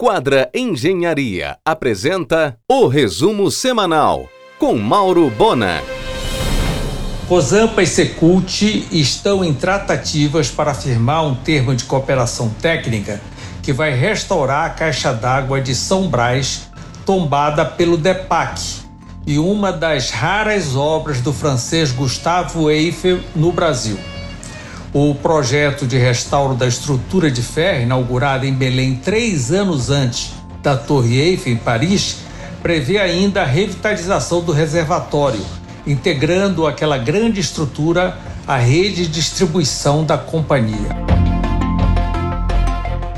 Quadra Engenharia apresenta o resumo semanal com Mauro Bona. Rosampa e Secult estão em tratativas para firmar um termo de cooperação técnica que vai restaurar a caixa d'água de São Brás tombada pelo DEPAC e uma das raras obras do francês Gustavo Eiffel no Brasil. O projeto de restauro da estrutura de ferro, inaugurado em Belém três anos antes da Torre Eiffel, em Paris, prevê ainda a revitalização do reservatório, integrando aquela grande estrutura à rede de distribuição da companhia.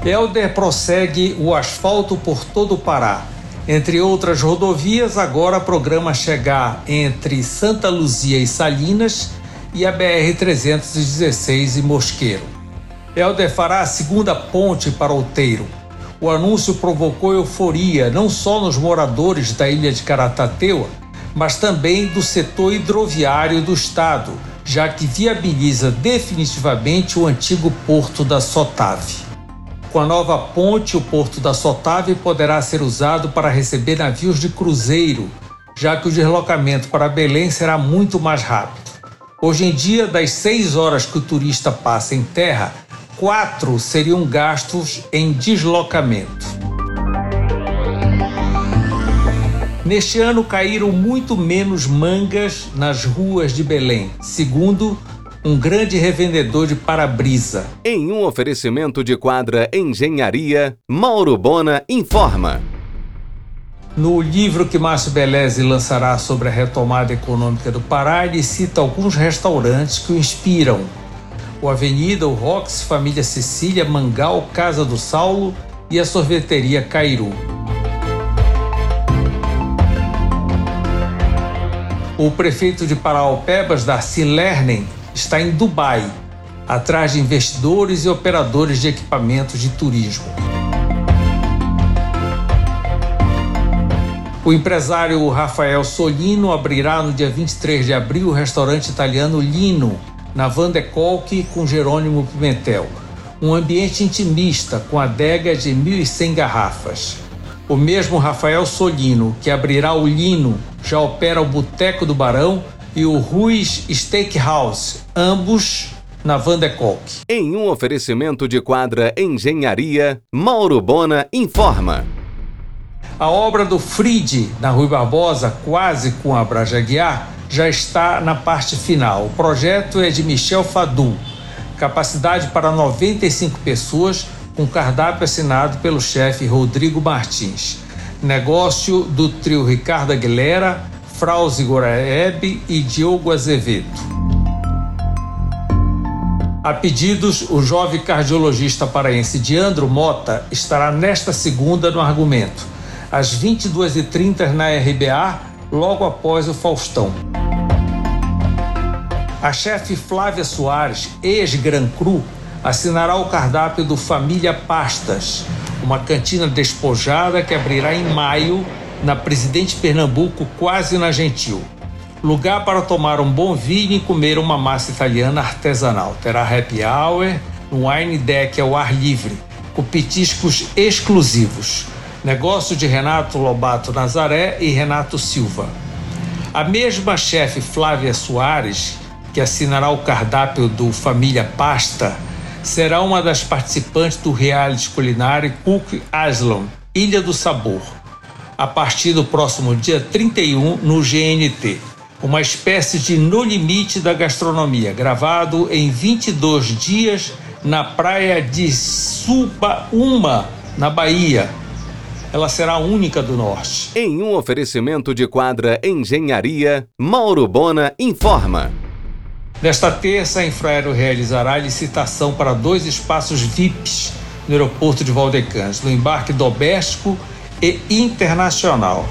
Helder prossegue o asfalto por todo o Pará. Entre outras rodovias, agora programa chegar entre Santa Luzia e Salinas e a BR-316 em Mosqueiro. Helder fará a segunda ponte para Outeiro. O anúncio provocou euforia não só nos moradores da ilha de Caratateua, mas também do setor hidroviário do estado, já que viabiliza definitivamente o antigo porto da Sotave. Com a nova ponte, o porto da Sotave poderá ser usado para receber navios de cruzeiro, já que o deslocamento para Belém será muito mais rápido. Hoje em dia, das seis horas que o turista passa em terra, quatro seriam gastos em deslocamento. Neste ano caíram muito menos mangas nas ruas de Belém, segundo um grande revendedor de para-brisa. Em um oferecimento de quadra Engenharia, Mauro Bona informa. No livro que Márcio Beleze lançará sobre a retomada econômica do Pará, ele cita alguns restaurantes que o inspiram. O Avenida, o Rox, Família Cecília, Mangal, Casa do Saulo e a sorveteria Cairu. O prefeito de Paraupebas, Darcy Lernen, está em Dubai, atrás de investidores e operadores de equipamentos de turismo. O empresário Rafael Solino abrirá no dia 23 de abril o restaurante italiano Lino, na Van de Kolk, com Jerônimo Pimentel. Um ambiente intimista com adega de 1.100 garrafas. O mesmo Rafael Solino, que abrirá o Lino, já opera o Boteco do Barão e o Ruiz Steakhouse, ambos na Van de Kolk. Em um oferecimento de quadra Engenharia, Mauro Bona informa. A obra do Fried, na Rui Barbosa, quase com a Braja Aguiar, já está na parte final. O projeto é de Michel Fadum, capacidade para 95 pessoas, com cardápio assinado pelo chefe Rodrigo Martins. Negócio do trio Ricardo Aguilera, Frauzi Goraeb e Diogo Azevedo. A pedidos, o jovem cardiologista paraense Diandro Mota estará nesta segunda no argumento às 22h30 na RBA, logo após o Faustão. A chefe Flávia Soares, ex-Gran Cru, assinará o cardápio do Família Pastas, uma cantina despojada que abrirá em maio na Presidente Pernambuco, quase na Gentil. Lugar para tomar um bom vinho e comer uma massa italiana artesanal. Terá happy hour, um wine deck ao ar livre, com petiscos exclusivos. Negócio de Renato Lobato Nazaré e Renato Silva. A mesma chefe Flávia Soares, que assinará o cardápio do Família Pasta, será uma das participantes do reality culinário Cook Aslan, Ilha do Sabor, a partir do próximo dia 31 no GNT. Uma espécie de No Limite da Gastronomia, gravado em 22 dias na praia de Subaúma, na Bahia, ela será a única do Norte. Em um oferecimento de quadra Engenharia, Mauro Bona informa. Nesta terça, a Infraero realizará a licitação para dois espaços VIPs no aeroporto de Valdecanes, no embarque doméstico e internacional.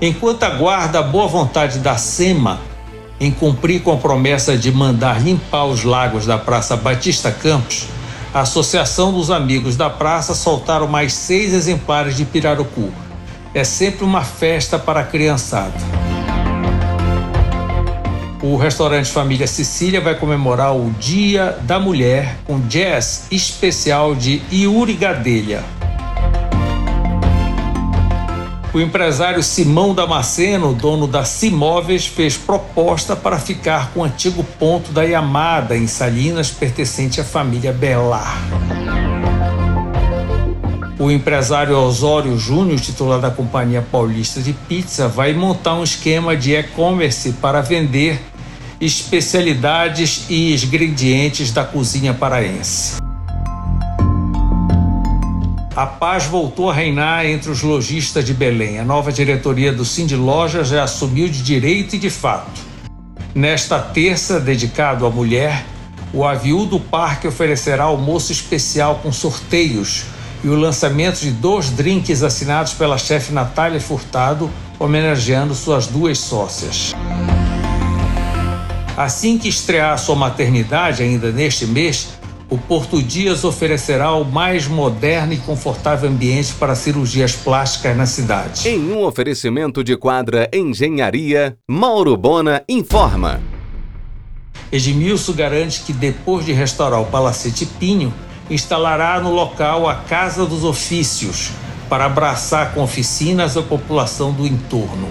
Enquanto aguarda a boa vontade da SEMA em cumprir com a promessa de mandar limpar os lagos da Praça Batista Campos, a Associação dos Amigos da Praça soltaram mais seis exemplares de pirarucu. É sempre uma festa para a criançada. O restaurante Família Sicília vai comemorar o Dia da Mulher com jazz especial de Yuri Gadelha. O empresário Simão Damasceno, dono da Simóveis, fez proposta para ficar com o antigo ponto da Yamada, em Salinas, pertencente à família Belar. O empresário Osório Júnior, titular da Companhia Paulista de Pizza, vai montar um esquema de e-commerce para vender especialidades e ingredientes da cozinha paraense. A paz voltou a reinar entre os lojistas de Belém. A nova diretoria do Cindy Loja já assumiu de direito e de fato. Nesta terça, dedicado à mulher, o Aviu do Parque oferecerá almoço especial com sorteios e o lançamento de dois drinks assinados pela chefe Natália Furtado, homenageando suas duas sócias. Assim que estrear sua maternidade, ainda neste mês, o Porto Dias oferecerá o mais moderno e confortável ambiente para cirurgias plásticas na cidade. Em um oferecimento de quadra Engenharia, Mauro Bona informa. Edmilson garante que depois de restaurar o Palacete Pinho, instalará no local a Casa dos Ofícios para abraçar com oficinas a população do entorno.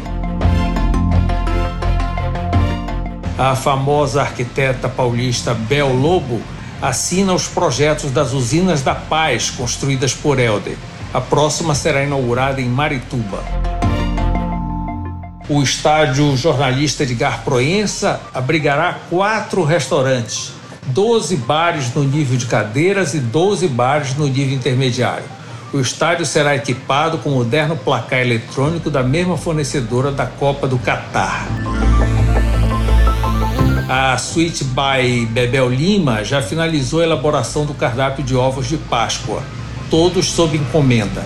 A famosa arquiteta paulista Bel Lobo assina os projetos das usinas da Paz construídas por Helder. A próxima será inaugurada em Marituba. O estádio jornalista Edgar Proença abrigará quatro restaurantes, 12 bares no nível de cadeiras e 12 bares no nível intermediário. O estádio será equipado com moderno placar eletrônico da mesma fornecedora da Copa do Catar. A Suite by Bebel Lima já finalizou a elaboração do cardápio de ovos de Páscoa, todos sob encomenda.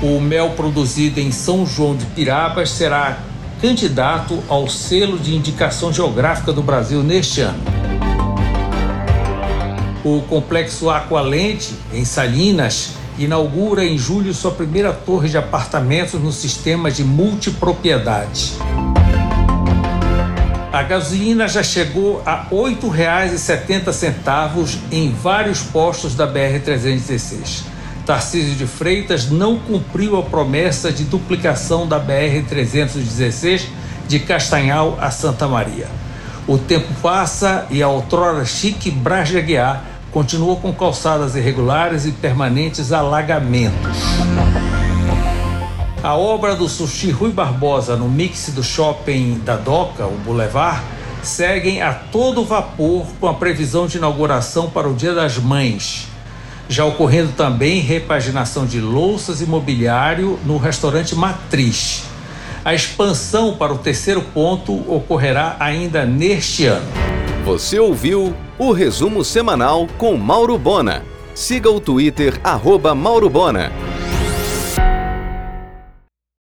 O mel produzido em São João de Pirabas será candidato ao selo de indicação geográfica do Brasil neste ano. O complexo Aqualente, em Salinas, inaugura em julho sua primeira torre de apartamentos no sistema de multipropriedade. A gasolina já chegou a R$ 8,70 em vários postos da BR-316. Tarcísio de Freitas não cumpriu a promessa de duplicação da BR-316 de Castanhal a Santa Maria. O tempo passa e a outrora chique Brás de Aguiar continua com calçadas irregulares e permanentes alagamentos. A obra do sushi Rui Barbosa no mix do shopping da Doca, o Boulevard, seguem a todo vapor com a previsão de inauguração para o Dia das Mães. Já ocorrendo também repaginação de louças e mobiliário no restaurante Matriz. A expansão para o terceiro ponto ocorrerá ainda neste ano. Você ouviu o resumo semanal com Mauro Bona. Siga o Twitter, arroba Mauro Bona.